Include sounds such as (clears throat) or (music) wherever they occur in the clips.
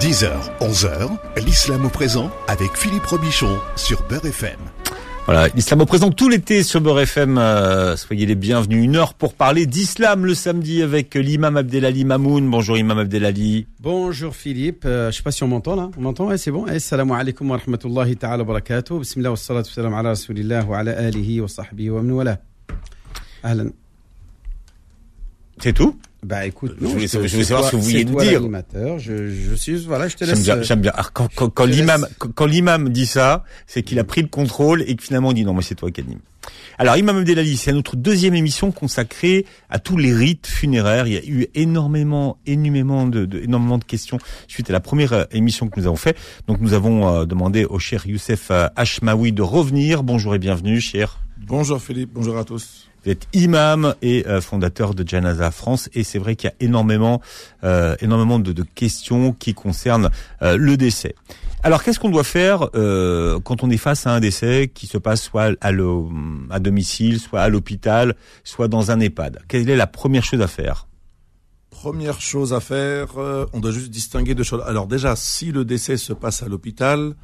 10h, 11h, l'islam au présent avec Philippe Robichon sur Beurre FM. Voilà, l'islam au présent tout l'été sur Beurre FM. Euh, soyez les bienvenus. Une heure pour parler d'islam le samedi avec l'imam Abdelali Mamoun. Bonjour imam Abdelali. Bonjour Philippe. Euh, je sais pas si on m'entend là. On m'entend? Ouais, C'est bon Assalamu alaikum wa rahmatullahi ta'ala wa barakatuh. Bismillah wa salatu wa salam ala rasulillah wa ala alihi wa sahbihi wa wala. Ahlan. C'est tout? Bah écoute, je voulais, savoir ce que vous vouliez nous dire. Je, je suis voilà, je te laisse. J'aime bien. J'aime bien. quand, quand, quand l'imam, quand, l'imam dit ça, c'est qu'il a pris le contrôle et que finalement on dit non, moi c'est toi qui anime. Alors Imam Abdelali, c'est notre deuxième émission consacrée à tous les rites funéraires. Il y a eu énormément, énormément de, de énormément de questions suite à la première euh, émission que nous avons fait. Donc nous avons euh, demandé au cher Youssef euh, Hashmaoui de revenir. Bonjour et bienvenue, cher. Bonjour Philippe, bonjour à tous. Vous êtes imam et euh, fondateur de Janaza France et c'est vrai qu'il y a énormément, euh, énormément de, questions qui concernent euh, le décès. Alors qu'est-ce qu'on doit faire quand on est face à un décès qui se passe soit à, à domicile, soit à l'hôpital, soit dans un EHPAD? Quelle est la première chose à faire? Première chose à faire, on doit juste distinguer deux choses. Alors déjà, si le décès se passe à l'hôpital,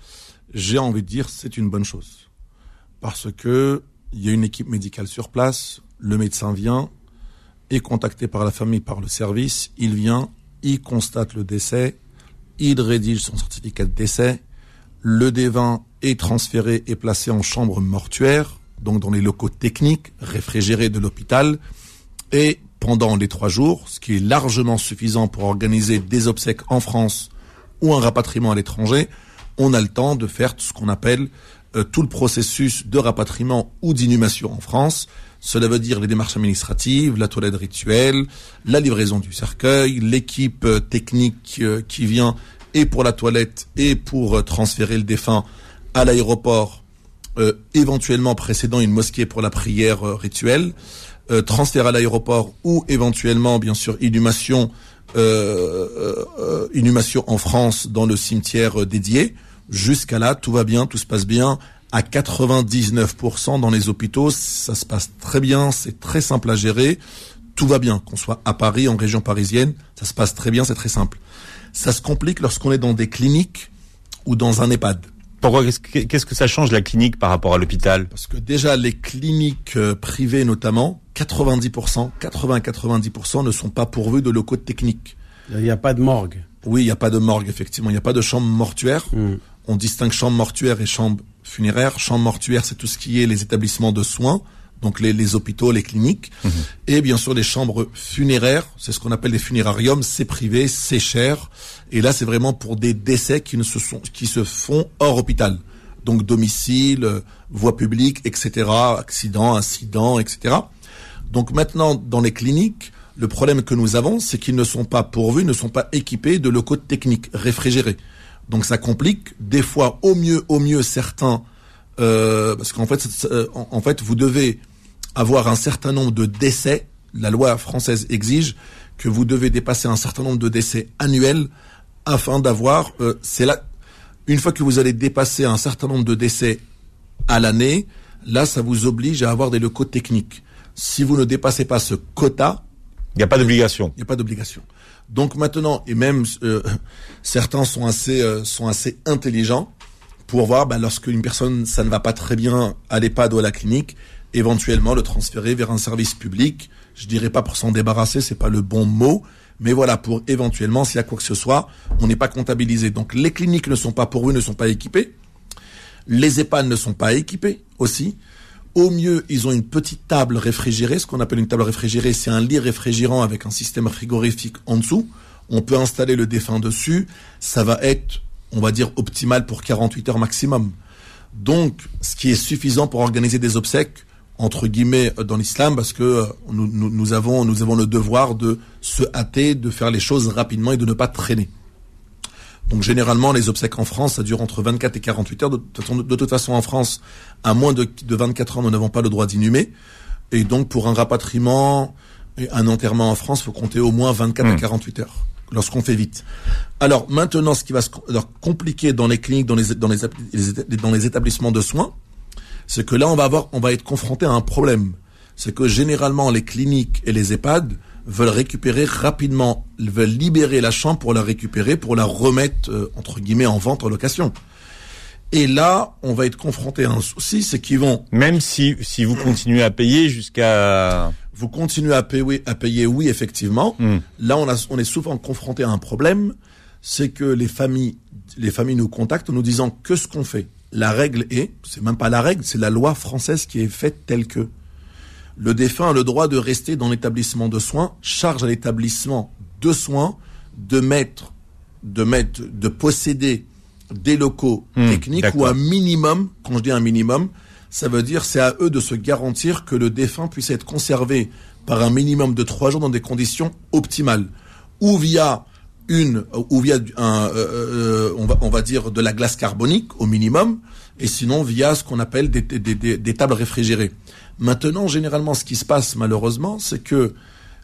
j'ai envie de dire c'est une bonne chose parce que il y a une équipe médicale sur place, le médecin vient, est contacté par la famille, par le service, il vient, il constate le décès, il rédige son certificat de décès, le dévin est transféré et placé en chambre mortuaire, donc dans les locaux techniques réfrigérés de l'hôpital, et pendant les trois jours, ce qui est largement suffisant pour organiser des obsèques en France ou un rapatriement à l'étranger, on a le temps de faire ce qu'on appelle euh, tout le processus de rapatriement ou d'inhumation en France. Cela veut dire les démarches administratives, la toilette rituelle, la livraison du cercueil, l'équipe euh, technique euh, qui vient et pour la toilette et pour transférer le défunt à l'aéroport, éventuellement précédant une mosquée pour la prière rituelle, transfert à l'aéroport ou éventuellement, bien sûr, inhumation, inhumation en France dans le cimetière dédié. Jusqu'à là, tout va bien, tout se passe bien. À 99% dans les hôpitaux, ça se passe très bien, c'est très simple à gérer. Tout va bien, qu'on soit à Paris, en région parisienne, ça se passe très bien, c'est très simple. Ça se complique lorsqu'on est dans des cliniques ou dans un EHPAD. Pourquoi Qu'est-ce que ça change la clinique par rapport à l'hôpital? Parce que déjà les cliniques euh, privées notamment, 90%, 80-90% ne sont pas pourvues de locaux techniques. Il n'y a pas de morgue. Oui, il n'y a pas de morgue effectivement, il n'y a pas de chambre mortuaire. Hmm on distingue chambre mortuaire et chambre funéraire. Chambre mortuaire, c'est tout ce qui est les établissements de soins, donc les, hôpitaux, les cliniques, mhm. et bien sûr les chambres funéraires, c'est ce qu'on appelle les funérariums, c'est privé, c'est cher, et là c'est vraiment pour des décès qui ne se sont, qui se font hors hôpital, donc domicile, voie publique, etc., accident, incident, etc. Donc maintenant dans les cliniques, le problème que nous avons, c'est qu'ils ne sont pas pourvus, ne sont pas équipés de locaux techniques réfrigérés. Donc ça complique. Des fois, au mieux, au mieux, certains, euh, parce qu'en fait, euh, en, fait, vous devez avoir un certain nombre de décès. La loi française exige que vous devez dépasser un certain nombre de décès annuels afin d'avoir. Euh, c'est là, une fois que vous allez dépasser un certain nombre de décès à l'année, là, ça vous oblige à avoir des locaux techniques. Si vous ne dépassez pas ce quota, il n'y a pas d'obligation. Il n'y a pas d'obligation. Donc maintenant, et même euh, certains sont assez euh, sont assez intelligents pour voir bah, lorsque une personne ça ne va pas très bien à l'EHPAD ou à la clinique, éventuellement le transférer vers un service public. Je dirais pas pour s'en débarrasser, c'est pas le bon mot, mais voilà pour éventuellement s'il y a quoi que ce soit, on n'est pas comptabilisé. Donc les cliniques ne sont pas pourvues, ne sont pas équipées. Les EHPAD ne sont pas équipés aussi. Au mieux, ils ont une petite table réfrigérée. Ce qu'on appelle une table réfrigérée, c'est un lit réfrigérant avec un système frigorifique en dessous. On peut installer le défunt dessus. Ça va être, on va dire, optimal pour 48 heures maximum. Donc, ce qui est suffisant pour organiser des obsèques, entre guillemets, dans l'islam, parce que euh, nous, nous, avons, nous avons le devoir de se hâter, de faire les choses rapidement et de ne pas traîner. Donc généralement, les obsèques en France, ça dure entre 24 et 48 heures. De, toute façon, en France, à moins de, 24 ans, nous n'avons pas le droit d'inhumer. Et donc, pour un rapatriement et un enterrement en France, il faut compter au moins 24 à 48 hmm. heures lorsqu'on fait vite. Alors maintenant, ce qui va se compliquer dans les cliniques, dans les, dans les, dans les établissements de soins, c'est que là, on va avoir, on va être confronté à un problème. C'est que généralement, les cliniques et les EHPAD veulent récupérer rapidement, veulent libérer la chambre pour la récupérer, pour la remettre, euh, entre guillemets, en vente, en location. Et là, on va être confronté à un souci, c'est qu'ils vont... Même si, si vous continuez à payer jusqu'à... Vous continuez à payer, à payer oui, effectivement. Hmm. Là, on, a, on est souvent confronté à un problème, c'est que les familles, les familles nous contactent en nous disant que ce qu'on fait. La règle est, c'est même pas la règle, c'est la loi française qui est faite telle que le défunt a le droit de rester dans l'établissement de soins, charge à l'établissement de soins de mettre, de mettre, de posséder des locaux Hmm, techniques ou un minimum, quand je dis un minimum, ça veut dire c'est à eux de se garantir que le défunt puisse être conservé par un minimum de trois jours dans des conditions optimales, ou via une, ou via un, euh, euh, on va, on va dire de la glace carbonique au minimum, et sinon via ce qu'on appelle des, des, des- des tables réfrigérées. Maintenant, généralement, ce qui se passe malheureusement, c'est que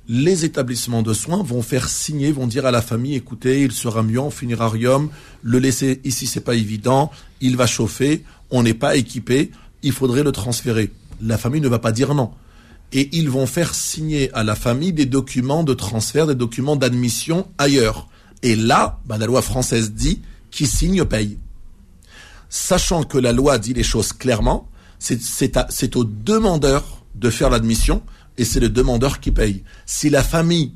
les établissements de soins vont faire signer, vont dire à la famille, écoutez, il sera mieux en funérarium, le laisser ici, c'est pas évident, il va chauffer, on n'est pas équipé, il faudrait le transférer. La famille ne va pas dire non. Et ils vont faire signer à la famille des documents de transfert, des documents d'admission ailleurs. Et là, bah, la loi française dit, qui signe paye sachant que la loi dit les choses clairement, c'est- au demandeur de faire l'admission et c'est le demandeur qui paye. Si la famille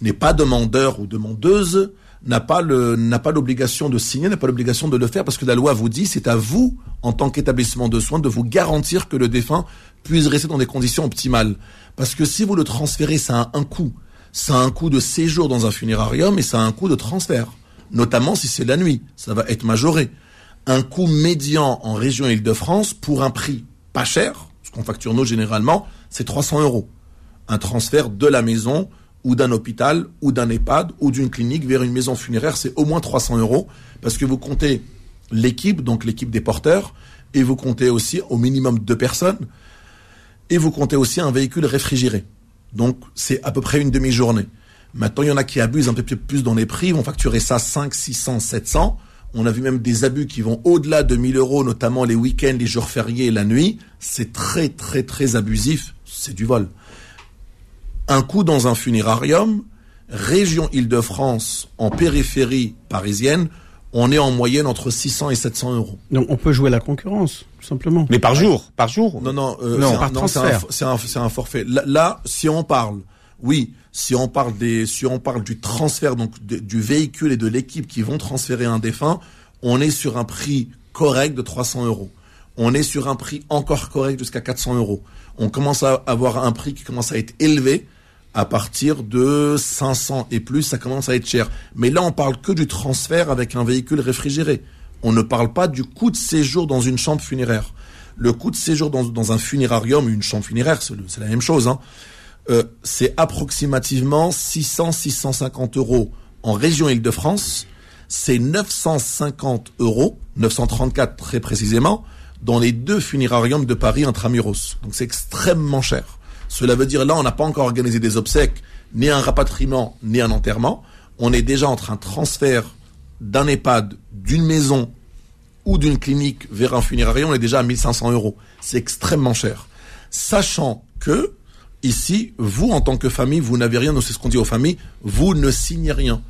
n'est pas demandeur ou demandeuse, n'a pas le n'a pas l'obligation de signer, n'a pas l'obligation de le faire parce que la loi vous dit c'est à vous en tant qu'établissement de soins de vous garantir que le défunt puisse rester dans des conditions optimales. Parce que si vous le transférez, ça a un coût. Ça a un coût de séjour dans un funérarium et ça a un coût de transfert. Notamment si c'est la nuit, ça va être majoré. Un coût médian en région Île-de-France pour un prix pas cher, ce qu'on facture nous généralement, c'est 300 euros un transfert de la maison ou d'un hôpital ou d'un EHPAD ou d'une clinique vers une maison funéraire, c'est au moins 300 euros parce que vous comptez l'équipe, donc l'équipe des porteurs, et vous comptez aussi au minimum deux personnes, et vous comptez aussi un véhicule réfrigéré. Donc c'est à peu près une demi-journée. Maintenant, il y en a qui abusent un peu plus dans les prix, vont facturer ça 5, 600, 700. On a vu même des abus qui vont au-delà de 1000 euros, notamment les week-ends, les jours fériés et la nuit. C'est très, très, très abusif. C'est du vol un coup dans un funérarium, région Île-de-France, en périphérie parisienne, on est en moyenne entre 600 et 700 euros. Donc on peut jouer la concurrence, tout simplement. Mais par jour, par jour? Non, non, euh, Non, c'est un- par non, c'est un, transfert. c'est un, c'est un forfait. Là, là, si on parle, oui, si on parle du transfert donc du véhicule et de l'équipe qui vont transférer un défunt, on est sur un prix correct de 300 euros. On est sur un prix encore correct jusqu'à 400 euros. On commence à avoir un prix qui commence à être élevé à partir de 500 et plus, ça commence à être cher. Mais là, on parle que du transfert avec un véhicule réfrigéré. On ne parle pas du coût de séjour dans une chambre funéraire. Le coût de séjour dans, dans un funérarium une chambre funéraire, c'est la même chose. Hein. Euh, c'est approximativement 600-650 euros en région Île-de-France. C'est 950 euros, 934 très précisément, dans les deux funérariums de Paris intramuros. Donc c'est extrêmement cher. Cela veut dire là, on n'a pas encore organisé des obsèques, ni un rapatriement, ni un enterrement. On est déjà entre un transfert d'un EHPAD, d'une maison ou d'une clinique vers un funérarium, on est déjà à 1500 euros. C'est extrêmement cher. Sachant que, ici, vous, en tant que famille, vous n'avez rien, c'est ce qu'on dit aux familles, vous ne signez rien.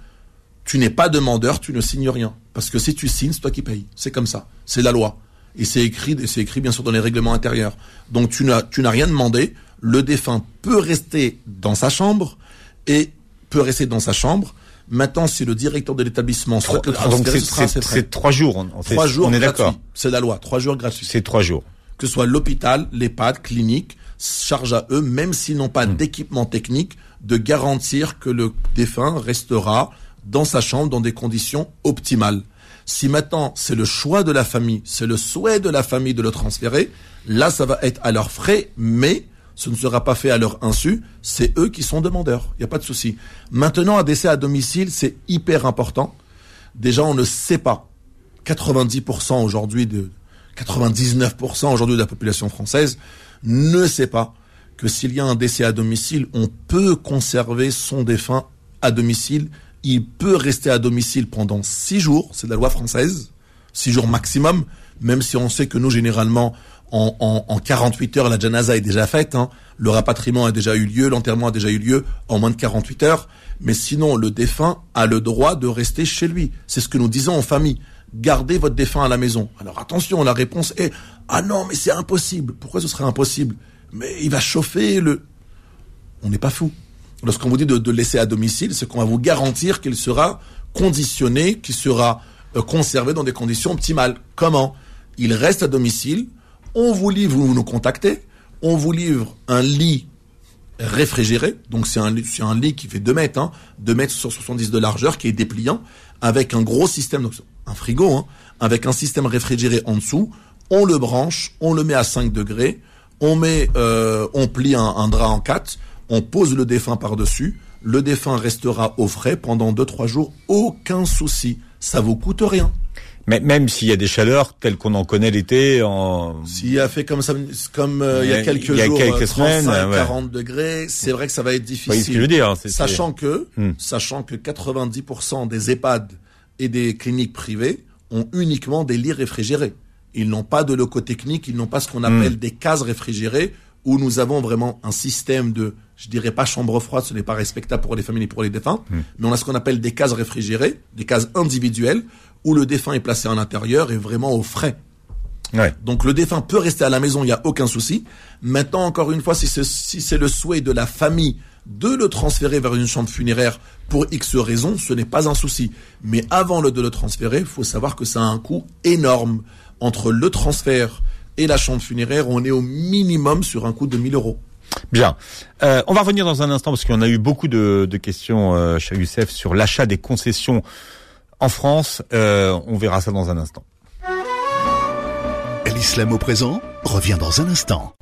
Tu n'es pas demandeur, tu ne signes rien. Parce que si tu signes, c'est toi qui payes. C'est comme ça. C'est la loi. Et c'est écrit, c'est écrit bien sûr dans les règlements intérieurs. Donc tu n'as, tu n'as rien demandé. Le défunt peut rester dans sa chambre et peut rester dans sa chambre. Maintenant, si le directeur de l'établissement souhaite le Ah, transférer, c'est- trois jours. Trois jours On est d'accord. C'est la loi. Trois jours gratuits. C'est trois jours. Que ce soit l'hôpital, l'EHPAD, clinique, charge à eux, même s'ils n'ont pas d'équipement technique, de garantir que le défunt restera dans sa chambre dans des conditions optimales. Si maintenant c'est le choix de la famille, c'est le souhait de la famille de le transférer, là ça va être à leurs frais, mais ce ne sera pas fait à leur insu, c'est eux qui sont demandeurs, il n'y a pas de souci. Maintenant, un décès à domicile, c'est hyper important. Déjà, on ne sait pas. 90% aujourd'hui de 99% aujourd'hui de la population française ne sait pas que s'il y a un décès à domicile, on peut conserver son défunt à domicile. Il peut rester à domicile pendant six jours, c'est la loi française, six jours maximum, même si on sait que nous, généralement, en, en, en 48 heures, la janaza est déjà faite. Hein. Le rapatriement a déjà eu lieu, l'enterrement a déjà eu lieu en moins de 48 heures. Mais sinon, le défunt a le droit de rester chez lui. C'est ce que nous disons en famille. Gardez votre défunt à la maison. Alors attention, la réponse est ah non, mais c'est impossible. Pourquoi ce serait impossible? Mais il va chauffer le. On n'est pas fou. Lorsqu'on vous dit de, de laisser à domicile, c'est qu'on va vous garantir qu'il sera conditionné, qu'il sera euh, conservé dans des conditions optimales. Comment? Il reste à domicile. On vous livre, vous nous contactez. On vous livre un lit réfrigéré. Donc c'est un, un lit qui fait 2 mètres, hein, 2 mètres sur 70 de largeur, qui est dépliant, avec un gros système, donc un frigo, hein, avec un système réfrigéré en dessous. On le branche, on le met à 5 degrés, on met, euh, on plie un, drap en 4, on pose le défunt par-dessus. Le défunt restera au frais pendant 2-3 jours, aucun souci. Ça vous coûte rien. Mais même s'il y a des chaleurs telles qu'on en connaît l'été, en... S'il a fait comme ça, comme euh, il y a quelques il y a jours, quelques euh, 35, semaines, ouais. 40 degrés, c'est vrai que ça va être Vous voyez ce que je difficile. veux dire c'est- Sachant que, Hmm. sachant que 90% des EHPAD et des cliniques privées ont uniquement des lits réfrigérés. Ils n'ont pas de locaux techniques, ils n'ont pas ce qu'on appelle des cases réfrigérées où nous avons vraiment un système de, je dirais pas chambre froide, ce n'est pas respectable pour les familles et pour les défunts, mais on a ce qu'on appelle des cases réfrigérées, des cases individuelles où le défunt est placé à l'intérieur et vraiment au frais. Ouais. Donc le défunt peut rester à la maison, il n'y a aucun souci. Maintenant, encore une fois, si c'est si c'est le souhait de la famille de le transférer vers une chambre funéraire pour X raisons, ce n'est pas un souci. Mais avant le de le transférer, il faut savoir que ça a un coût énorme. Entre le transfert et la chambre funéraire, on est au minimum sur un coût de 1000 euros. Bien. Euh, on va revenir dans un instant parce qu'on a eu beaucoup de, de questions euh, chez Youssef sur l'achat des concessions en France. Euh, on verra ça dans un instant. L'islam au présent revient dans un instant.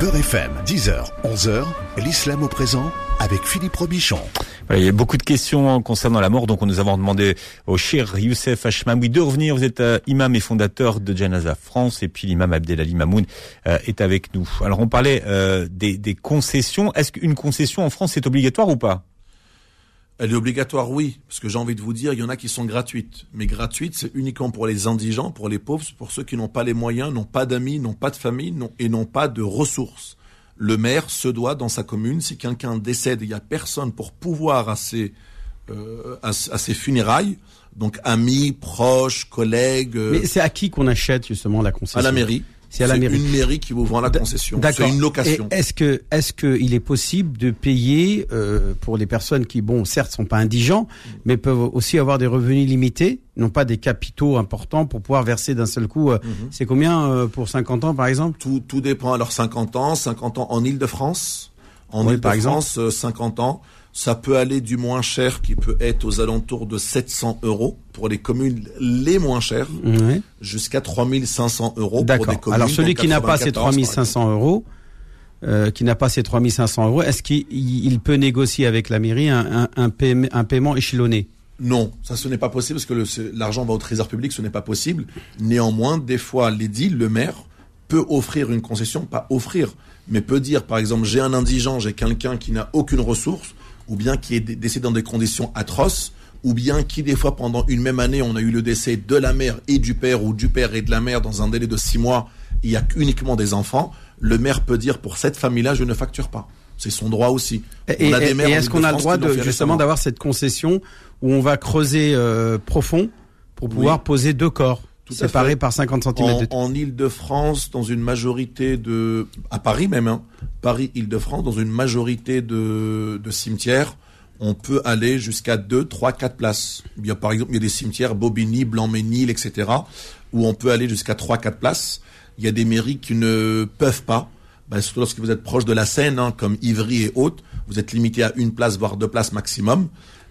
Beurre FM, 10h, 11h, l'islam au présent avec Philippe Robichon. Il y a beaucoup de questions concernant la mort, donc nous avons demandé au cher Youssef Hachmaoui de revenir. Vous êtes euh, imam et fondateur de Janaza France, et puis l'imam Abdelali Mamoun euh, est avec nous. Alors on parlait euh, des, des concessions. Est-ce qu'une concession en France est obligatoire ou pas? Elle est obligatoire, oui, parce que j'ai envie de vous dire, il y en a qui sont gratuites. Mais gratuites, c'est uniquement pour les indigents, pour les pauvres, pour ceux qui n'ont pas les moyens, n'ont pas d'amis, n'ont pas de famille et n'ont pas de ressources. Le maire se doit, dans sa commune, si quelqu'un décède, il n'y a personne pour pouvoir à ses, euh, à, à ses funérailles, donc amis, proches, collègues, euh, Mais c'est à qui qu'on achète justement la concession? À la mairie. C'est à la mairie. une mairie qui vous vend la concession. C'est une location. Est-ce que est-ce que il est possible de payer euh, pour les personnes qui bon certes sont pas indigents mais peuvent aussi avoir des revenus limités, non pas des capitaux importants pour pouvoir verser d'un seul coup. euh, Mhm. C'est combien euh, pour 50 ans par exemple? Tout, tout dépend. Alors 50 ans, 50 ans en Île-de-France. En Oui, Île-de-France, euh, 50 ans. Ça peut aller du moins cher qui peut être aux alentours de 700 euros pour les communes les moins chères Ouais. jusqu'à 3500 euros pour des communes. Alors celui qui n'a pas ces 94, par exemple. 3500 euros, euh, qui n'a pas ces 3500 euros, est-ce qu'il il peut négocier avec la mairie un, un, un, paie- un paiement échelonné? Non, ça ce n'est pas possible parce que l'argent va au trésor public, ce n'est pas possible. Néanmoins, des fois, l'édile, le maire, peut offrir une concession, pas offrir, mais peut dire, par exemple, j'ai un indigent, j'ai quelqu'un qui n'a aucune ressource, ou bien qui est dé- décédé dans des conditions atroces, ou bien qui, des fois, pendant une même année, on a eu le décès de la mère et du père, ou du père et de la mère dans un délai de six mois, il y a uniquement des enfants, le maire peut dire, pour cette famille-là, je ne facture pas. C'est son droit aussi. Et, est-ce qu'on a le droit de, justement d'avoir cette concession où on va creuser euh, profond pour pouvoir Oui. poser deux corps? Séparés par 50 cm en, en Île-de-France, dans une majorité de, à Paris même, hein, Paris, Île-de-France, dans une majorité de, de cimetières, on peut aller jusqu'à 2, 3, 4 places. Il y a par exemple, il y a des cimetières Bobigny, Blanc-Ménil, etc., où on peut aller jusqu'à 3, 4 places. Il y a des mairies qui ne peuvent pas, ben, surtout lorsque vous êtes proche de la Seine, hein, comme Ivry et autres, vous êtes limité à une place, voire deux places maximum.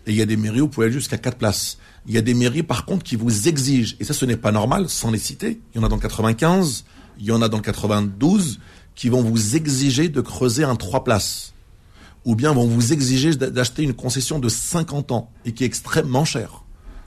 Et il y a des mairies où vous pouvez aller jusqu'à quatre places. Il y a des mairies, par contre, qui vous exigent, et ça, ce n'est pas normal, sans les citer. Il y en a dans le 95, il y en a dans le 92, qui vont vous exiger de creuser un trois places. Ou bien vont vous exiger d'a- d'acheter une concession de 50 ans, et qui est extrêmement chère.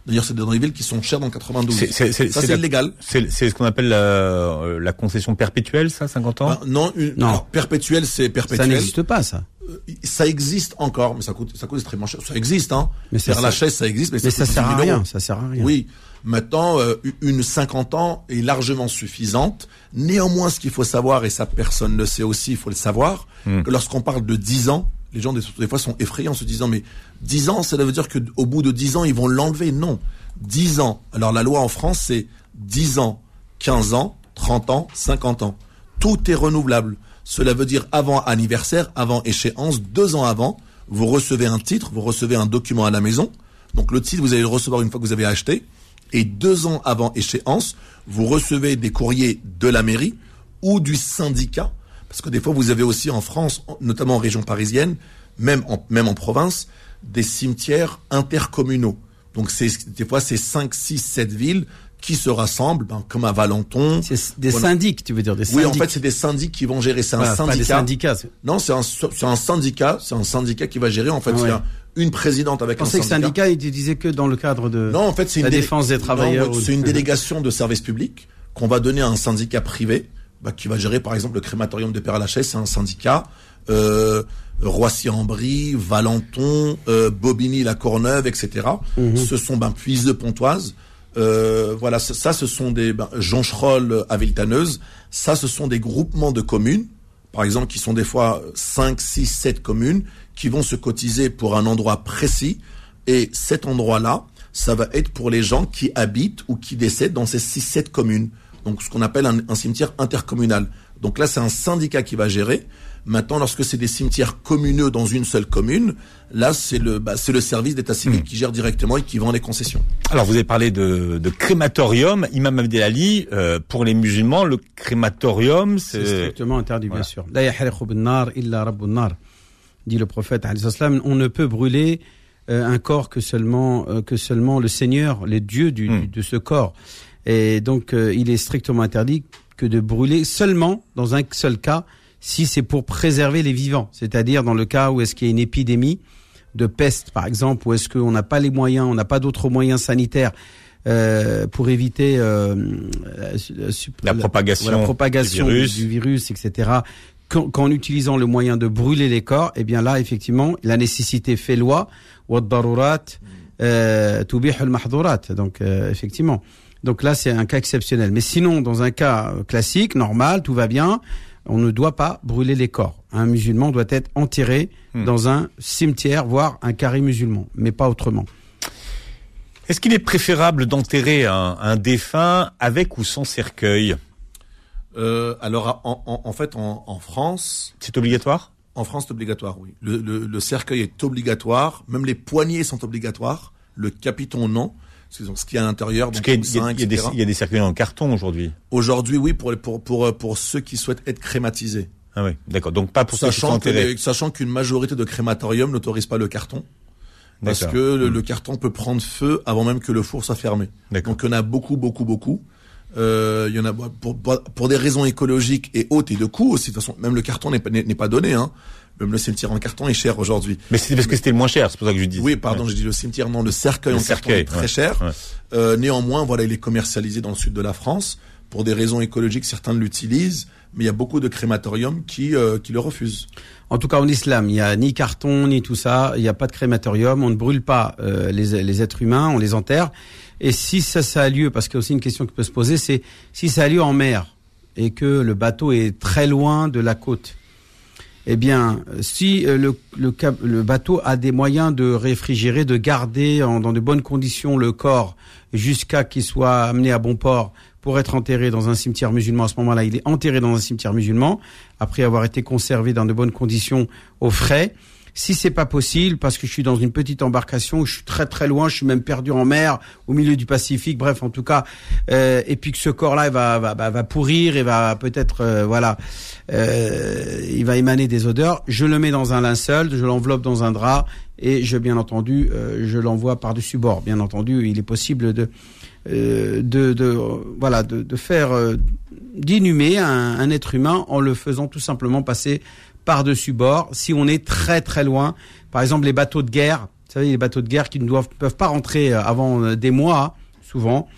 D'ailleurs, c'est dans des villes qui sont chères dans le 92. C'est- c'est- c'est- ça, c'est illégal. C'est ce qu'on appelle la, euh, la concession perpétuelle, ça, 50 ans? Ah, non, une, Non. alors, perpétuel, c'est Ça perpétuel. n'existe pas, ça. Euh, ça existe encore, mais ça coûte, ça coûte extrêmement cher. Ça existe, hein. Mais ça Faire la sert- chaise, ça existe, mais, Mais ça coûte sert à 10 000 euros. rien. Ça sert à rien. Oui. Maintenant, euh, une 50 ans est largement suffisante. Néanmoins, ce qu'il faut savoir, et ça personne ne le sait aussi, il faut le savoir, Hmm. que lorsqu'on parle de 10 ans, les gens des, des fois sont effrayés en se disant mais 10 ans, ça veut dire que au bout de 10 ans, ils vont l'enlever. Non. 10 ans. Alors la loi en France, c'est 10 ans, 15 ans, 30 ans, 50 ans. Tout est renouvelable. Cela veut dire avant anniversaire, avant échéance, deux ans avant, vous recevez un titre, vous recevez un document à la maison. Donc le titre, vous allez le recevoir une fois que vous avez acheté. Et deux ans avant échéance, vous recevez des courriers de la mairie ou du syndicat. Parce que des fois, vous avez aussi en France, en- notamment en région parisienne, même en, même en province, des cimetières intercommunaux. Donc c'est des fois, c'est 5, 6, 7 villes qui se rassemblent, ben, comme à Valenton. C'est des Voilà. syndics, tu veux dire des Oui, syndics. en fait, c'est des syndics qui vont gérer. C'est un Voilà, pas des syndicat. syndicats. Non, c'est un, c'est un syndicat. C'est un syndicat qui va gérer. En fait, Ah il y ouais. a une présidente avec un pensais que syndicat. syndicat, il disait que dans le cadre de Non, en fait, c'est la défense des Non, travailleurs. ouais, ou- C'est une délégation de service public qu'on va donner à un syndicat privé bah, qui va gérer, par exemple, le crématorium de Père-Lachaise. C'est un syndicat. Euh, Roissy-en-Brie, Valenton, euh, Bobigny, La Courneuve, etc. Mhm. Ce sont ben, Puiseux, Pontoise. Euh, voilà, ça, ce sont des ben, Joncherolles à Villetaneuse. Ça, ce sont des groupements de communes, par exemple, qui sont des fois 5, 6, 7 communes, qui vont se cotiser pour un endroit précis. Et cet endroit-là, ça va être pour les gens qui habitent ou qui décèdent dans ces 6-7 communes. Donc ce qu'on appelle un cimetière intercommunal. Donc là, c'est un syndicat qui va gérer. Maintenant, lorsque c'est des cimetières communeux dans une seule commune, là, c'est le, bah, c'est le service d'état civil qui gère directement et qui vend les concessions. Alors vous avez parlé de, de crématorium, Imam Abdelali, euh, pour les musulmans, le crématorium, C'est c'est strictement interdit, voilà. bien sûr. Dit le prophète. On ne peut brûler euh, un corps que seulement euh, que seulement le Seigneur, les dieux du, Hmm. de ce corps. Et donc, euh, il est strictement interdit que de brûler seulement dans un seul cas, si c'est pour préserver les vivants, c'est-à-dire dans le cas où est-ce qu'il y a une épidémie de peste, par exemple, ou est-ce qu'on n'a pas les moyens, on n'a pas d'autres moyens sanitaires euh, pour éviter euh, euh la, propagation, la, propagation du virus, du virus etc. Qu'en, qu'en utilisant le moyen de brûler les corps, eh bien là, effectivement, la nécessité fait loi. Euh, Donc, euh, effectivement. Donc là, c'est un cas exceptionnel. Mais sinon, dans un cas classique, normal, tout va bien on ne doit pas brûler les corps. Un musulman doit être enterré Hmm. dans un cimetière, voire un carré musulman, mais pas autrement. Est-ce qu'il est préférable d'enterrer un, un défunt avec ou sans cercueil? Euh, alors, en, en, en fait, en, en France, C'est obligatoire? en France, c'est obligatoire, oui. Le, le, le cercueil est obligatoire. Même les poignées sont obligatoires. Le capiton, non. Ce qui est à l'intérieur, donc qu'il y a- il y, a des, il y a des cercueils en carton aujourd'hui. Aujourd'hui, oui, pour, pour, pour, euh, pour ceux qui souhaitent être crématisés. Ah oui, d'accord. Donc pas pour ceux qui sont Sachant que sachant qu'une majorité de crématoriums n'autorise pas le carton. Parce que le, Mm. le carton peut prendre feu avant même que le four soit fermé. Donc il y en a beaucoup, beaucoup, beaucoup. Euh, il y en a pour, pour, des raisons écologiques et hautes et de coûts aussi. De toute façon, même le carton n'est pas, n'est n'est pas donné. Hein. Même le cimetière en carton est cher aujourd'hui. Mais c'est parce que c'était le moins cher, c'est pour ça que je dis. Oui, pardon, j'ai dit le cimetière, non, le cercueil Le en carton est très ouais, cher. ouais. Euh, néanmoins, voilà, il est commercialisé dans le sud de la France. Pour des raisons écologiques, certains l'utilisent, mais il y a beaucoup de crématoriums qui, euh, qui le refusent. En tout cas, en islam, il n'y a ni carton, ni tout ça. Il n'y a pas de crématorium. On ne brûle pas euh, les, les êtres humains, on les enterre. Et si ça, ça a lieu, parce qu'il y a aussi une question qui peut se poser, c'est si ça a lieu en mer et que le bateau est très loin de la côte. Eh bien, si euh, le, bateau a des moyens de réfrigérer, de garder dans de bonnes conditions le corps jusqu'à qu'il soit amené à bon port pour être enterré dans un cimetière musulman, à ce moment-là, il est enterré dans un cimetière musulman après avoir été conservé dans de bonnes conditions au frais. Si c'est pas possible, parce que je suis dans une petite embarcation, je suis très très loin, je suis même perdu en mer, au milieu du Pacifique, bref, en tout cas, euh, et puis que ce corps-là va, va, va, va pourrir et va peut-être, euh, voilà, euh, il va émaner des odeurs. Je le mets dans un linceul, je l'enveloppe dans un drap et je, bien entendu, euh, je l'envoie par-dessus bord. Bien entendu, il est possible de, euh, de, de, voilà, de, de faire euh, d'inhumer un, un être humain en le faisant tout simplement passer par-dessus bord. Si on est très très loin, par exemple les bateaux de guerre, vous savez les bateaux de guerre qui ne doivent peuvent pas rentrer euh, avant euh, des mois, souvent.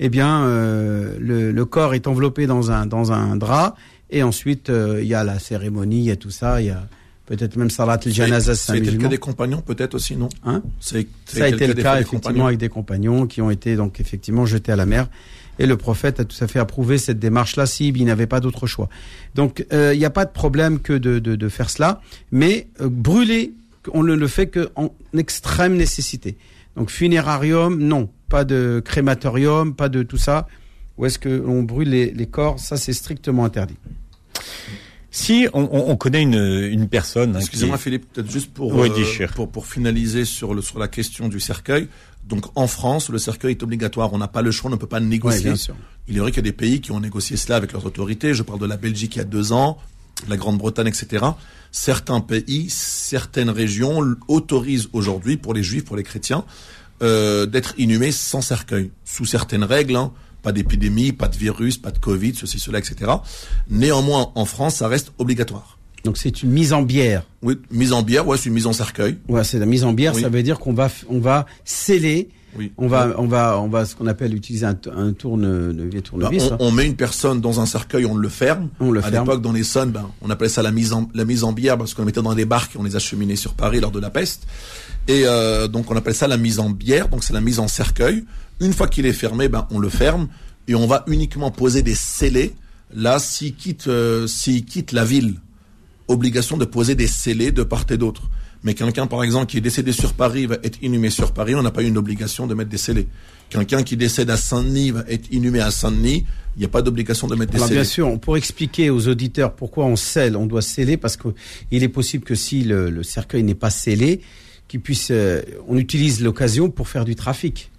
Eh bien, euh, le, le corps est enveloppé dans un dans un drap et ensuite euh, il y a la cérémonie, il y a tout ça, il y a Peut-être même Salat al-Janaza, c'est un C'était le cas des compagnons, peut-être aussi, non Hein Ça a été le cas effectivement compagnons. avec des compagnons qui ont été donc effectivement jetés à la mer. Et le prophète a tout à fait approuvé cette démarche-là s'il n'avait pas d'autre choix. Donc euh, il n'y a pas de problème que de, de, de faire cela, mais euh, brûler, on ne le fait qu'en extrême nécessité. Donc funérarium, non, pas de crématorium, pas de tout ça. Où est-ce que l'on brûle les, les corps? Ça c'est strictement interdit. Si on, on- on connaît une, une personne, hein, Excusez-moi est- Philippe, peut-être juste pour, Oui, euh, pour pour finaliser sur le sur la question du cercueil. Donc en France, le cercueil est obligatoire. On n'a pas le choix, on ne peut pas négocier. Il est vrai qu'il y a des pays qui ont négocié cela avec leurs autorités. Je parle de la Belgique il y a deux ans, la Grande-Bretagne, etc. Certains pays, certaines régions autorisent aujourd'hui pour les juifs, pour les chrétiens, euh, d'être inhumés sans cercueil, sous certaines règles. hein. pas d'épidémie, pas de virus, pas de Covid, ceci, cela, etc. Néanmoins, en France, ça reste obligatoire. Donc c'est une mise en bière. Oui, mise en bière, ouais, c'est une mise en cercueil. Ouais, c'est la mise en bière, Oui. ça veut dire qu'on va, on va sceller, Oui. on va, on va, on va, ce qu'on appelle utiliser un, un tourne, de Ben, tournevis. hein. on, on met une personne dans un cercueil, on le ferme. On le à l'époque, dans les Sons, ben, on appelait ça la mise en la mise en bière parce qu'on les mettait dans des barques et on les acheminait sur Paris lors de la peste. Et euh, donc on appelle ça la mise en bière. Donc c'est la mise en cercueil. Une fois qu'il est fermé, ben on le ferme et on va uniquement poser des scellés. Là, s'il quitte euh, s'il quitte la ville, obligation de poser des scellés de part et d'autre. Mais quelqu'un, par exemple, qui est décédé sur Paris va être inhumé sur Paris, on n'a pas eu une obligation de mettre des scellés. Quelqu'un qui décède à Saint-Denis va être inhumé à Saint-Denis, il n'y a pas d'obligation de mettre des Alors scellés. bien sûr, on pour expliquer aux auditeurs pourquoi on scelle, on doit sceller parce que il est possible que si le, le cercueil n'est pas scellé, qu'il puisse, euh, on utilise l'occasion pour faire du trafic.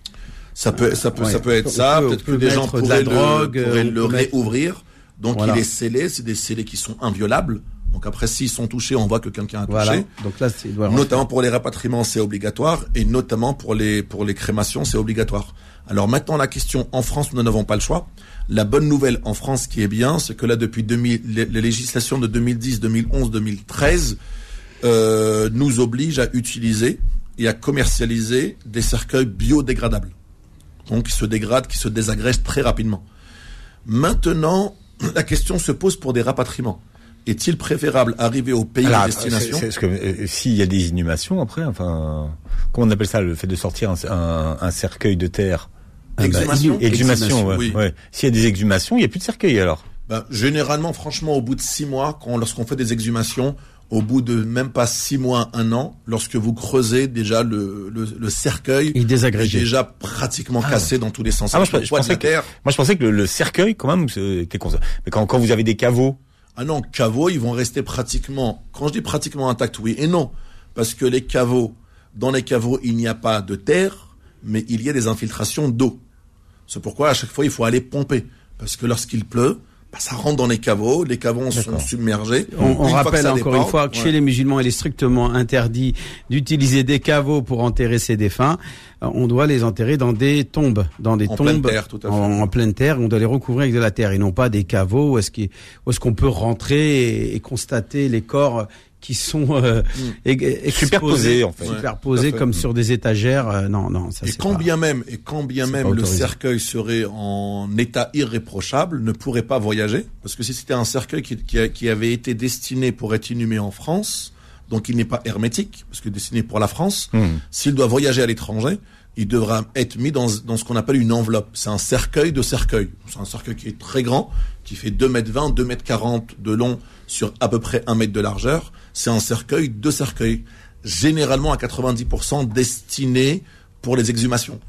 Ça peut, ça peut, Ouais. ça peut être ça. Peut-être peut que des gens mettre de pourraient la drogue, le, pourraient le mettre- réouvrir. Donc Voilà. il est scellé, c'est des scellés qui sont inviolables. Donc après, s'ils sont touchés, on voit que quelqu'un a touché. Voilà. Donc là, c'est Notamment pour les rapatriements, c'est obligatoire, et notamment pour les pour les crémations, c'est obligatoire. Alors maintenant, la question en France, nous n'avons pas le choix. La bonne nouvelle en France, qui est bien, c'est que là, depuis 2000, les, les législations de 2010, 2011, 2013 euh, nous obligent à utiliser et à commercialiser des cercueils biodégradables, donc qui se dégradent, qui se désagrègent très rapidement. Maintenant, (clears throat) la question se pose pour des rapatriements. Est-il préférable arriver au pays Alors, de destination c'est- que, euh, s'il y a des inhumations après, enfin, comment on appelle ça, le fait de sortir un, un- un cercueil de terre? Exhumation Exhumation, ouais. oui. ouais. S'il y a des exhumations, il n'y a plus de cercueil alors. Ben, généralement, franchement, au bout de six mois, quand lorsqu'on fait des exhumations, au bout de même pas six mois, un an, lorsque vous creusez déjà le, le, le cercueil, Il désagrégé. déjà pratiquement Ah. cassé dans tous les sens. Ah, moi, je, pensais que, moi, je pensais que le, le cercueil, quand même, était comme ça. Mais quand, quand vous avez des caveaux, Ah non, caveaux, ils vont rester pratiquement, quand je dis pratiquement intacts, oui et non. Parce que les caveaux, dans les caveaux, il n'y a pas de terre, mais il y a des infiltrations d'eau. C'est pourquoi à chaque fois, il faut aller pomper. Parce que lorsqu'il pleut, bah, ça rentre dans les caveaux, les caveaux sont submergés. On, rappelle encore une fois que ouais. chez les musulmans, il est strictement interdit d'utiliser des caveaux pour enterrer ses défunts. Euh, On doit les enterrer dans des tombes, dans des En tombes pleine terre, tout à fait. En, en pleine terre. On doit les recouvrir avec de la terre et non pas des caveaux où est-ce qu'il- où est-ce qu'on peut rentrer et, et constater les corps qui sont euh, Mm. Superposés, en fait. Superposés fait. comme sur des étagères. Euh, non, non, ça Et quand pas- bien même, et quand bien même le cercueil serait en état irréprochable, ne pourrait pas voyager, parce que si c'était un cercueil qui, qui avait été destiné pour être inhumé en France, donc il n'est pas hermétique, parce que destiné pour la France, Hmm. s'il doit voyager à l'étranger, il devra être mis dans, dans ce qu'on appelle une enveloppe. C'est un cercueil de cercueil. C'est un cercueil qui est très grand, qui fait 2 mètres 20, 2 mètres 40 de long sur à peu près 1 mètre de largeur. C'est un cercueil de cercueil, généralement à 90% destiné pour les exhumations.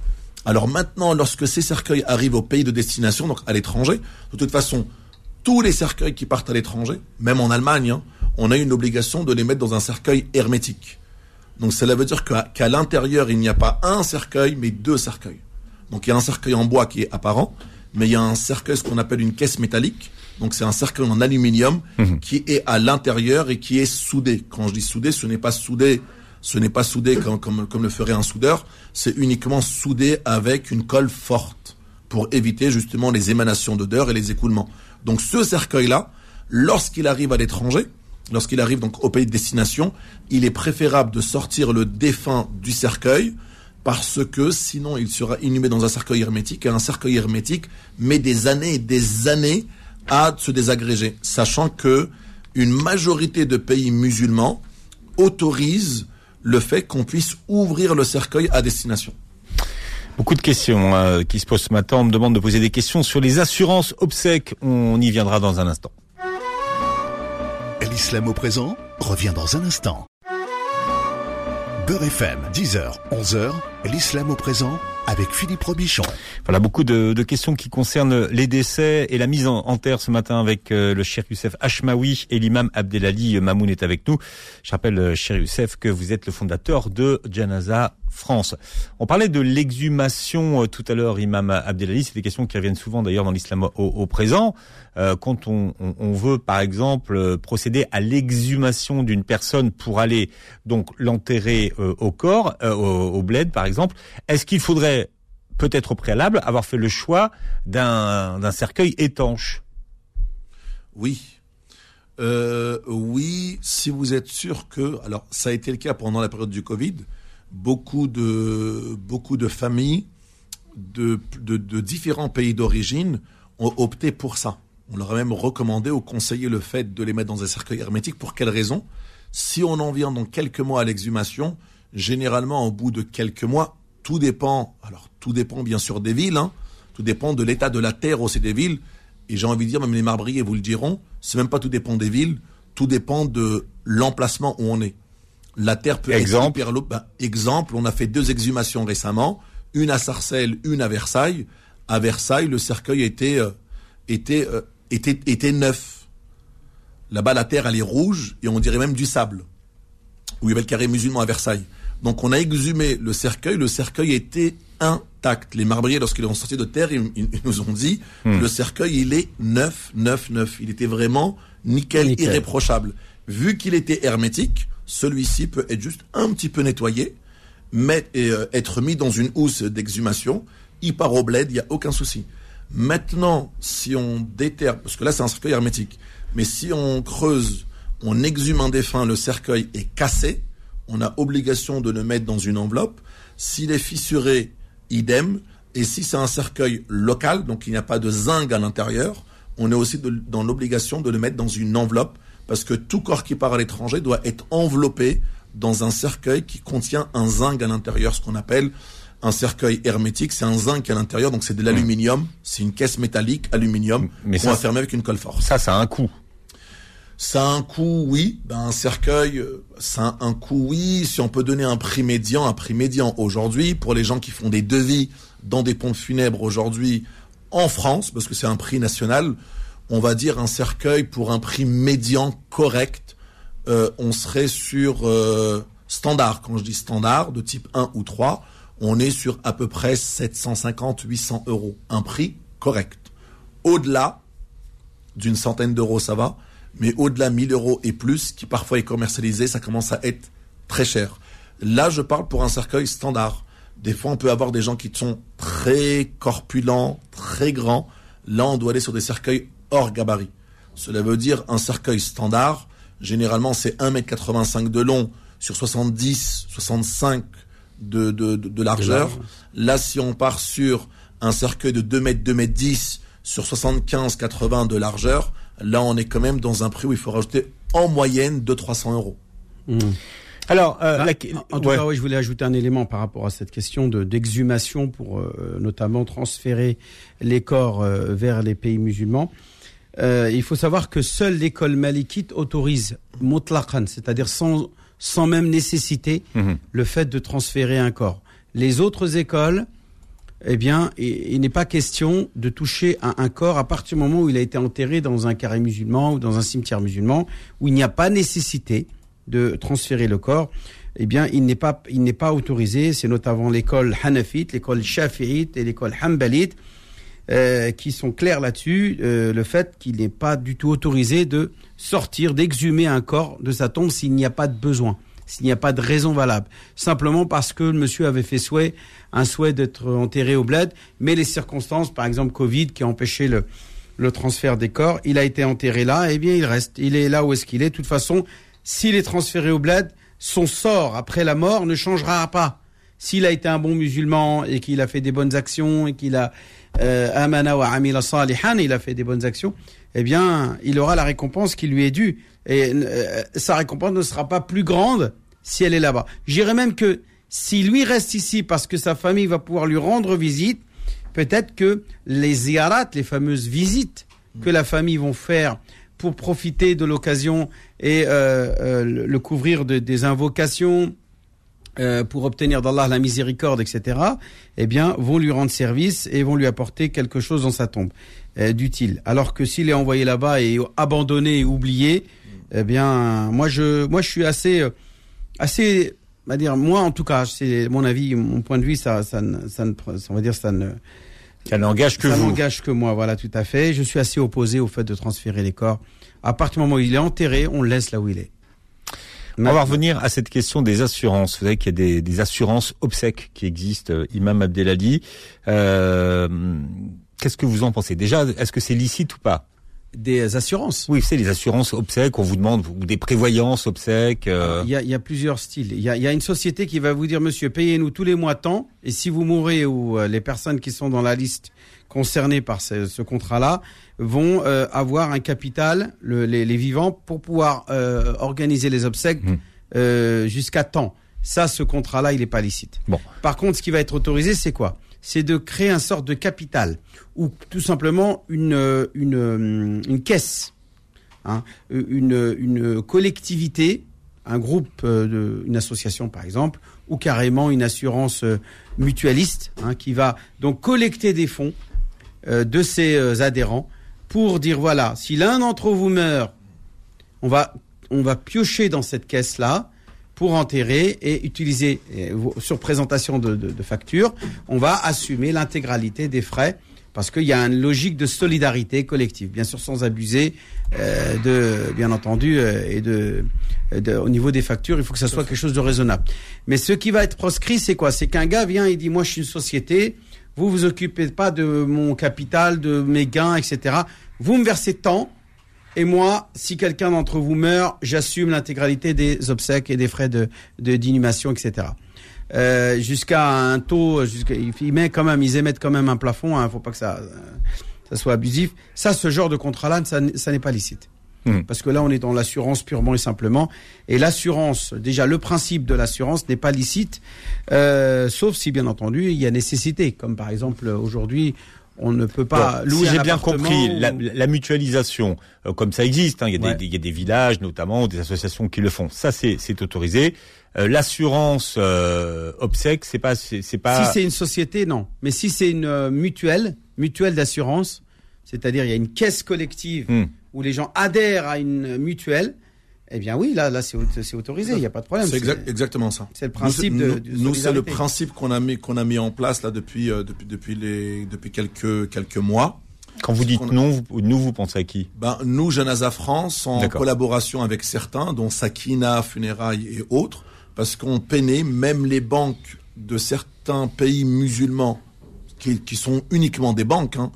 Alors maintenant, lorsque ces cercueils arrivent au pays de destination, donc à l'étranger, de toute façon, tous les cercueils qui partent à l'étranger, même en Allemagne, hein, on a une obligation de les mettre dans un cercueil hermétique. Donc cela veut dire qu'à l'intérieur, il n'y a pas un cercueil, mais deux cercueils. Donc il y a un cercueil en bois qui est apparent, mais il y a un cercueil, ce qu'on appelle une caisse métallique. Donc c'est un cercueil en aluminium qui est à l'intérieur et qui est soudé. Quand je dis soudé, ce n'est pas soudé, ce n'est pas soudé comme, comme, comme le ferait un soudeur, c'est uniquement soudé avec une colle forte pour éviter justement les émanations d'odeur et les écoulements. Donc ce cercueil-là, lorsqu'il arrive à l'étranger, lorsqu'il arrive donc au pays de destination, il est préférable de sortir le défunt du cercueil parce que sinon il sera inhumé dans un cercueil hermétique et un cercueil hermétique met des années et des années à se désagréger, sachant que une majorité de pays musulmans autorise le fait qu'on puisse ouvrir le cercueil à destination. Beaucoup de questions euh, qui se posent ce matin. On me demande de poser des questions sur les assurances obsèques. On y viendra dans un instant. L'islam au présent revient dans un instant. Beurre FM, 10h, 11h, l'islam au présent avec Philippe Robichon. Voilà beaucoup de, de, questions qui concernent les décès et la mise en, terre ce matin avec euh, le cher Youssef Hashmaoui et l'imam Abdelali Mamoun est avec nous. Je rappelle, euh, cher Youssef, que vous êtes le fondateur de Janaza France. On parlait de l'exhumation euh, tout à l'heure, Imam Abdelali. C'est des questions qui reviennent souvent d'ailleurs dans l'islam au, au, présent. Euh, quand on, on, veut, par exemple, procéder à l'exhumation d'une personne pour aller donc l'enterrer au corps, au, au, bled, par exemple, est-ce qu'il faudrait peut-être au préalable avoir fait le choix d'un cercueil étanche Oui. Euh, oui, si vous êtes sûr que, alors ça a été le cas pendant la période du Covid, beaucoup de, beaucoup de familles de, de, de différents pays d'origine ont opté pour ça. On leur a même recommandé ou conseillé le fait de les mettre dans un cercueil hermétique. Pour quelle raison? Si on en vient dans quelques mois à l'exhumation, généralement au bout de quelques mois, tout dépend. Alors tout dépend bien sûr des villes. Hein, tout dépend de l'état de la terre aussi des villes. Et j'ai envie de dire, même les marbriers vous le diront, c'est même pas tout dépend des villes. Tout dépend de l'emplacement où on est la terre peut exemple. être hyper ben, exemple, on a fait deux exhumations récemment, une à Sarcelles, une à Versailles. À Versailles, le cercueil était euh, était, euh, était était neuf. Là-bas, la terre elle est rouge et on dirait même du sable. Où il y avait le carré musulman à Versailles. Donc on a exhumé le cercueil, le cercueil était intact. Les marbriers, lorsqu'ils ont sorti de terre, ils, ils nous ont dit hmm. le cercueil il est neuf, neuf, neuf. Il était vraiment nickel, nickel. irréprochable. Vu qu'il était hermétique, celui-ci peut être juste un petit peu nettoyé, mais, et, euh, être mis dans une housse d'exhumation, il part au bled, il n'y a aucun souci. Maintenant, si on déterre, parce que là c'est un cercueil hermétique, mais si on creuse, on exhume un défunt, le cercueil est cassé, on a obligation de le mettre dans une enveloppe. S'il est fissuré, idem. Et si c'est un cercueil local, donc il n'y a pas de zinc à l'intérieur, on est aussi de, dans l'obligation de le mettre dans une enveloppe parce que tout corps qui part à l'étranger doit être enveloppé dans un cercueil qui contient un zinc à l'intérieur, ce qu'on appelle un cercueil hermétique, c'est un zinc à l'intérieur, donc c'est de l'aluminium, c'est une caisse métallique, aluminium, qu'on va fermer avec une colle forte. Ça, ça a un coût. Ça a un coût, oui. Ben, un cercueil, ça a un coût, oui. Si on peut donner un prix médian, un prix médian aujourd'hui, pour les gens qui font des devis dans des pompes funèbres aujourd'hui en France, parce que c'est un prix national, on va dire un cercueil pour un prix médian correct, euh, on serait sur euh, standard. Quand je dis standard, de type 1 ou 3, on est sur à peu près 750-800 euros. Un prix correct. Au-delà d'une centaine d'euros, ça va, mais au-delà 1000 euros et plus, qui parfois est commercialisé, ça commence à être très cher. Là, je parle pour un cercueil standard. Des fois, on peut avoir des gens qui sont très corpulents, très grands. Là, on doit aller sur des cercueils hors gabarit. Cela veut dire un cercueil standard, généralement c'est 1m85 de long sur 70, 65 de, de, de, de largeur. Là, si on part sur un cercueil de 2 m 2 m 10 sur 75, 80 de largeur, là on est quand même dans un prix où il faut rajouter en moyenne de 300 euros. Mmh. Alors, euh, bah, la... en tout ouais. cas, oui, je voulais ajouter un élément par rapport à cette question de d'exhumation pour euh, notamment transférer les corps euh, vers les pays musulmans. Euh, il faut savoir que seule l'école malikite autorise mutlaqan, c'est-à-dire sans, sans même nécessiter mm -hmm. le fait de transférer un corps. Les autres écoles, eh bien, il, n'est pas question de toucher à un corps à partir du moment où il a été enterré dans un carré musulman ou dans un cimetière musulman, où il n'y a pas nécessité de transférer le corps. Eh bien, il n'est pas, pas autorisé. C'est notamment l'école Hanafite, l'école Shafi'ite et l'école Hanbalite euh, qui sont clairs là-dessus, euh, le fait qu'il n'est pas du tout autorisé de sortir, d'exhumer un corps de sa tombe s'il n'y a pas de besoin, s'il n'y a pas de raison valable. Simplement parce que le monsieur avait fait souhait, un souhait d'être enterré au bled, mais les circonstances, par exemple Covid, qui a empêché le, transfert des corps, il a été enterré là, eh bien il reste, il est là où est-ce qu'il est. De toute façon, s'il est transféré au bled, son sort après la mort ne changera pas s'il a été un bon musulman et qu'il a fait des bonnes actions et qu'il a euh, amana wa amila salihan, il a fait des bonnes actions, eh bien, il aura la récompense qui lui est due. Et euh, sa récompense ne sera pas plus grande si elle est là-bas. J'irais même que si lui reste ici parce que sa famille va pouvoir lui rendre visite, peut-être que les ziarat, les fameuses visites que la famille vont faire pour profiter de l'occasion et euh, euh, le couvrir de, des invocations euh, pour obtenir d'Allah la miséricorde, etc., eh bien, vont lui rendre service et vont lui apporter quelque chose dans sa tombe d'utile. Alors que s'il est envoyé là-bas et abandonné et oublié, eh bien, moi je, moi je suis assez, assez, on va dire, moi en tout cas, c'est mon avis, mon point de vue, ça, ça, ça, on va dire, ça ne ça n'engage que ça vous. n'engage que moi, voilà, tout à fait. Je suis assez opposé au fait de transférer les corps. À partir du moment où il est enterré, on le laisse là où il est. On va revenir à cette question des assurances. Vous savez qu'il y a des, des assurances obsèques qui existent, euh, Imam Abdelali. Euh, Qu'est-ce que vous en pensez? Déjà, est-ce que c'est licite ou pas? Des assurances. Oui, c'est les assurances obsèques, on vous demande, ou des prévoyances obsèques. Euh... Il, y a, il, y a, plusieurs styles. Il y a, il y a, une société qui va vous dire, monsieur, payez-nous tous les mois tant, et si vous mourrez ou euh, les personnes qui sont dans la liste concernées par ce, ce contrat-là vont euh, avoir un capital, le, les, les, vivants, pour pouvoir organiser les obsèques mmh. jusqu'à temps. Ça, ce contrat-là, il n'est pas licite. Bon. Par contre, ce qui va être autorisé, c'est quoi? C'est de créer un sorte de capital ou tout simplement une, une, une caisse, hein, une, une collectivité, un groupe, une association par exemple, ou carrément une assurance mutualiste hein, qui va donc collecter des fonds euh, de ses adhérents pour dire voilà, si l'un d'entre vous meurt, on va, on va piocher dans cette caisse-là pour enterrer et utiliser sur présentation de, de, de facture, on va assumer l'intégralité des frais parce qu'il y a une logique de solidarité collective, bien sûr sans abuser euh, de, bien entendu, euh, et de, de, au niveau des factures, il faut que ça soit quelque chose de raisonnable. Mais ce qui va être proscrit, c'est quoi? C'est qu'un gars vient et dit, moi je suis une société, vous vous occupez pas de mon capital, de mes gains, etc. Vous me versez tant, et moi, si quelqu'un d'entre vous meurt, j'assume l'intégralité des obsèques et des frais de d'inhumation, etc. Euh, jusqu'à un taux, jusqu'à, il met quand même, ils émettent quand même un plafond. Hein, faut pas que ça, ça soit abusif. Ça, ce genre de contrat-là, ça, ça n'est pas licite. Mmh. Parce que là, on est dans l'assurance purement et simplement. Et l'assurance, déjà, le principe de l'assurance n'est pas licite, euh, sauf si, bien entendu, il y a nécessité. Comme par exemple, aujourd'hui, on ne peut pas bon, louer si j'ai bien compris la, la mutualisation euh, comme ça existe hein, il, y a ouais. des, il y a des villages notamment des associations qui le font ça c'est autorisé euh, l'assurance euh, obsèque c'est pas c'est pas si c'est une société non mais si c'est une euh, mutuelle mutuelle d'assurance c'est-à-dire il y a une caisse collective Hmm. où les gens adhèrent à une mutuelle eh bien oui, là, là c'est autorisé, il n'y a pas de problème. C'est exact, exactement ça. C'est le principe nous, de, de Nous, c'est le principe qu'on a mis qu'on a mis en place là depuis euh, depuis depuis les depuis quelques quelques mois. Quand vous dites non, vous, nous vous pensez à qui? Ben nous, Janaza France, en collaboration avec certains, dont Sakina, Funérailles et autres, parce qu'on peinait même les banques de certains pays musulmans qui, qui sont uniquement des banques, hein,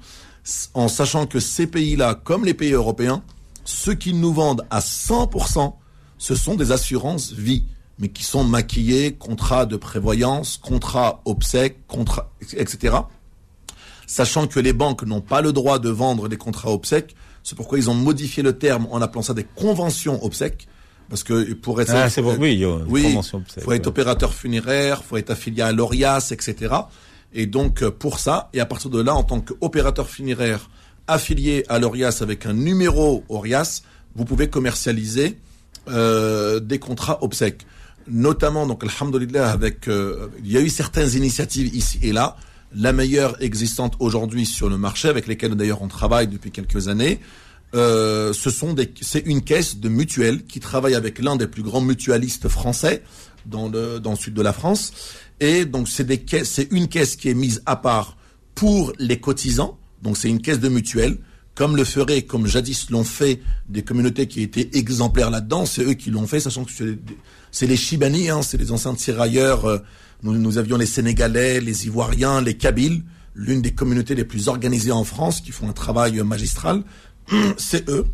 en sachant que ces pays-là, comme les pays européens, ceux qui nous vendent à 100%, ce sont des assurances vie, mais qui sont maquillées, contrats de prévoyance, contrats obsèques, contrats, etc. Sachant que les banques n'ont pas le droit de vendre des contrats obsèques, c'est pourquoi ils ont modifié le terme en appelant ça des conventions obsèques. Parce que pour être, ah, c'est bon, oui, oui, faut être opérateur funéraire, faut être affilié à l'ORIAS, etc. Et donc pour ça, et à partir de là, en tant qu'opérateur funéraire, affilié à l'ORIAS avec un numéro ORIAS, vous pouvez commercialiser euh, des contrats obsèques. Notamment, donc, alhamdoulilah, avec, euh, il y a eu certaines initiatives ici et là. La meilleure existante aujourd'hui sur le marché, avec lesquelles d'ailleurs on travaille depuis quelques années, euh, ce sont des, c'est une caisse de mutuelle qui travaille avec l'un des plus grands mutualistes français dans le, dans le sud de la France. Et donc, c'est c'est une caisse qui est mise à part pour les cotisants. Donc c'est une caisse de mutuelle, comme le ferait, comme jadis l'ont fait des communautés qui étaient exemplaires là-dedans, c'est eux qui l'ont fait, sachant que c'est les Chibani, hein, c'est les anciens tirailleurs. Nous, nous avions les Sénégalais, les Ivoiriens, les Kabyles, l'une des communautés les plus organisées en France, qui font un travail magistral. (clears throat) C'est eux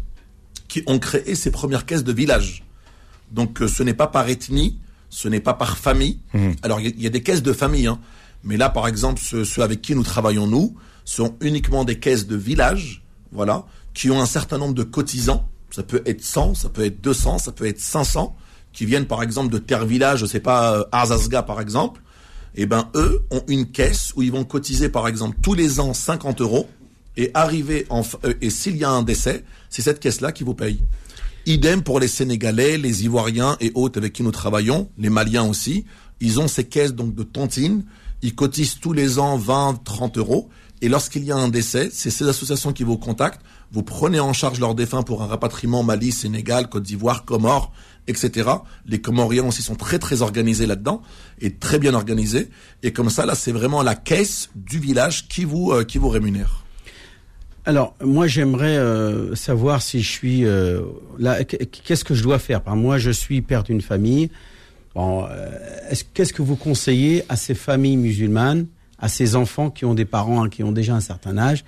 qui ont créé ces premières caisses de village. Donc ce n'est pas par ethnie, ce n'est pas par famille. Alors il y, a- il y a des caisses de famille, hein. mais là par exemple ceux, ceux avec qui nous travaillons nous sont uniquement des caisses de village, voilà, qui ont un certain nombre de cotisants. Ça peut être 100, ça peut être 200, ça peut être 500, qui viennent par exemple de terre village, je sais pas, euh, Arzazga par exemple. Et ben eux ont une caisse où ils vont cotiser par exemple tous les ans 50 euros et arriver en euh, et s'il y a un décès, c'est cette caisse-là qui vous paye. Idem pour les Sénégalais, les Ivoiriens et autres avec qui nous travaillons, les Maliens aussi. Ils ont ces caisses donc de tontine. Ils cotisent tous les ans 20, 30 euros. Et lorsqu'il y a un décès, c'est ces associations qui vous contactent. Vous prenez en charge leurs défunts pour un rapatriement Mali, Sénégal, Côte d'Ivoire, Comores, etc. Les Comoriens aussi sont très très organisés là-dedans et très bien organisés. Et comme ça, là, c'est vraiment la caisse du village qui vous euh, qui vous rémunère. Alors, moi, j'aimerais euh, savoir si je suis euh, là. qu- Qu'est-ce que je dois faire? Moi, je suis père d'une famille. Qu'est-ce que vous conseillez à ces familles musulmanes, à ces enfants qui ont des parents hein, qui ont déjà un certain âge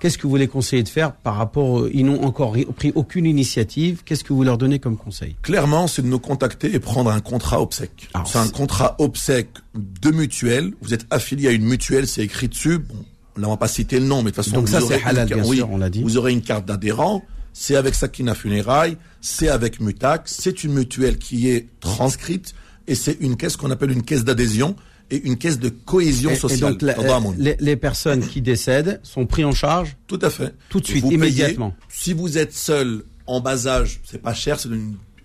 Qu'est-ce que vous les conseillez de faire par rapport euh, Ils n'ont encore ri- pris aucune initiative. Qu'est-ce que vous leur donnez comme conseil? Clairement, c'est de nous contacter et prendre un contrat obsèque. C'est un contrat obsèque de mutuelle. Vous êtes affilié à une mutuelle, c'est écrit dessus. Bon, là, on va pas citer le nom, mais de toute façon, Donc vous ça, aurez c'est halal, une, bien oui, sûr, on l'a dit. Vous aurez une carte d'adhérent. C'est avec Sakina Funérailles, c'est avec Mutac. C'est une mutuelle qui est transcrite et c'est une caisse qu'on appelle une caisse d'adhésion et une caisse de cohésion Et- et sociale. donc, la- les, les personnes qui décèdent sont pris en charge Tout à fait. Tout de suite, Vous payez. immédiatement. si vous êtes seul en bas âge, c'est pas cher, c'est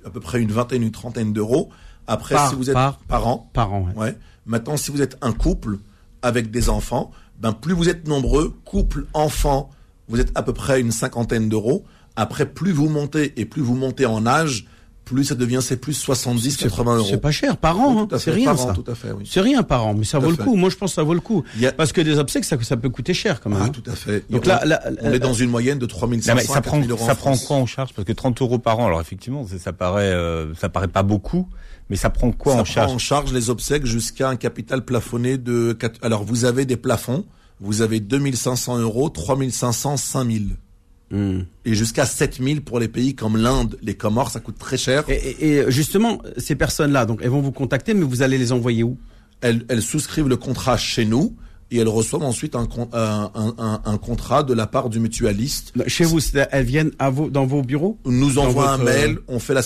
à peu près une vingtaine, une trentaine d'euros. Après, Par- si vous êtes par- par an, par an. ouais. ouais. Maintenant, si vous êtes un couple avec des enfants, ben plus vous êtes nombreux, couple, enfants, vous êtes à peu près une cinquantaine d'euros. Après, plus vous montez et plus vous montez en âge, plus ça devient c'est plus 70, 80 euros. C'est pas cher par an, Oui, hein. c'est rien par an, ça. tout à fait, oui. C'est rien par an, mais ça Tout vaut le fait. coup. Moi, je pense que ça vaut le coup. A- Parce que des obsèques, ça, ça peut coûter cher quand même. Ah, hein. tout à fait. Donc là, on, là, on là, est dans une moyenne de 3500 Non, mais ça prend 4000 euros en ça prend quoi en charge? Parce que 30 euros par an, alors effectivement, ça, ça paraît euh, ça paraît pas beaucoup, mais ça prend quoi ça en prend charge? en charge les obsèques jusqu'à un capital plafonné de... quatre- Alors, vous avez des plafonds. Vous avez 2500 euros, 3500, 5000. Hmm. Et jusqu'à 7000 pour les pays comme l'Inde, les Comores, ça coûte très cher. Et, et- et justement, ces personnes-là, donc, elles vont vous contacter, mais vous allez les envoyer où? Elles, elles souscrivent le contrat chez nous et elles reçoivent ensuite un, un, un- un- un contrat de la part du mutualiste. Chez vous, elles viennent à vos, dans vos bureaux? Nous Dans envoie un votre, mail, on fait la,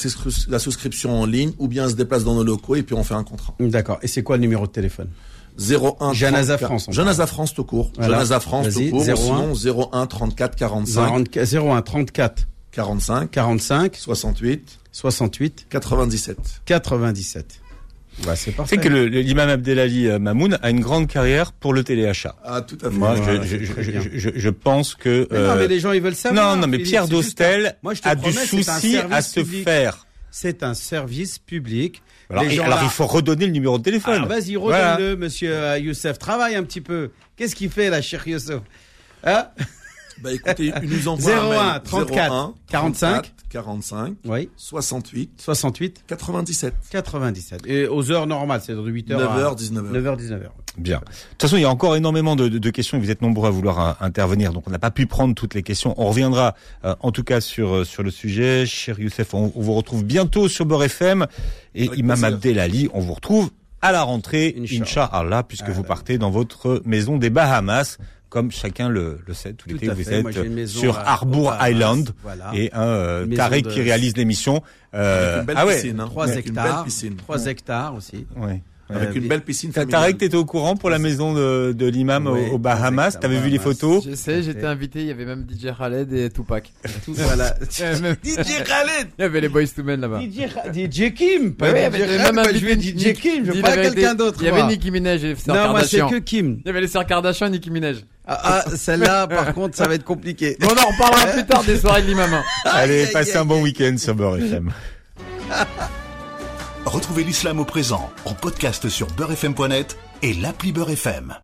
la souscription en ligne ou bien on se déplace dans nos locaux et puis on fait un contrat. D'accord. Et c'est quoi le numéro de téléphone? 01 Janaza 34 France, Janaza France tout court. Voilà. Janaza France tout court. 01. ou Sinon 01 34 45 01 34 45 45 68 68 97. 97. Bah, c'est parfait. C'est que l'imam Abdelali euh, Mamoun a une grande carrière pour le téléachat. Ah tout à fait. Moi, Voilà, je, je, je, je, je pense que Mais non, euh, mais les gens, ils veulent savoir. non, non, mais Philippe, Pierre Dostel un- Moi, je te a du promets, un souci à se public. faire. C'est un service public. Alors, Les et- gens alors là- il faut redonner le numéro de téléphone. Vas-y, Voilà. redonne-le, monsieur euh, Youssef. Travaille un petit peu. Qu'est-ce qu'il fait là, cher Youssef? Hein? Bah écoutez, il nous envoie 01, un mail. 34, 01, 45, 34, 45 Oui. 68 68 97. 97. Et aux heures normales, c'est de 8h 9h, à 19h. 9h, 19h. Bien. De toute façon, il y a encore énormément de, de- de questions et vous êtes nombreux à vouloir euh, intervenir, donc on n'a pas pu prendre toutes les questions. On reviendra euh, en tout cas sur euh, sur le sujet. Cher Youssef, on, on vous retrouve bientôt sur Beurre FM et Avec Imam. Abdelali, on vous retrouve à la rentrée, Inch'Allah. Inch'Allah, puisque vous partez dans votre maison des Bahamas. Comme chacun le, le sait, tout Tout l'été, vous fait. Êtes maison sur à- Harbour. Island Voilà. et un euh, de- qui réalise l'émission. Euh, Avec une belle ah ouais, piscine. Hein. 3 Avec une belle hectares. piscine. 3 hectares aussi. ouais. Avec Euh, une belle piscine. Tarek, t'étais au courant pour la maison de, de l'imam au- Oui, aux Bahamas? T'avais vu les photos? Je sais, j'étais invité, il y avait même DJ Khaled et Tupac. Tout, voilà. (laughs) Il y avait même- (laughs) DJ Khaled il y avait les Boys to Men là-bas. DJ, DJ Kim Pas Ouais, DJ Khaled, même invité DJ Kim, je veux pas quelqu'un d'autre. Il y avait. Nicki Minaj et Sœur Non, moi c'est que Kim. Il y avait les Sœurs Kardashian et Nicki Minaj. Ah, ah, celle-là, par contre, ça va être compliqué. Bon, on en reparlera plus tard des soirées de l'imam. hein. Allez, aïe, passez aïe, un bon week-end sur Beurre FM. Retrouvez l'islam au présent en podcast sur beurrefm.net et l'appli Beurre FM.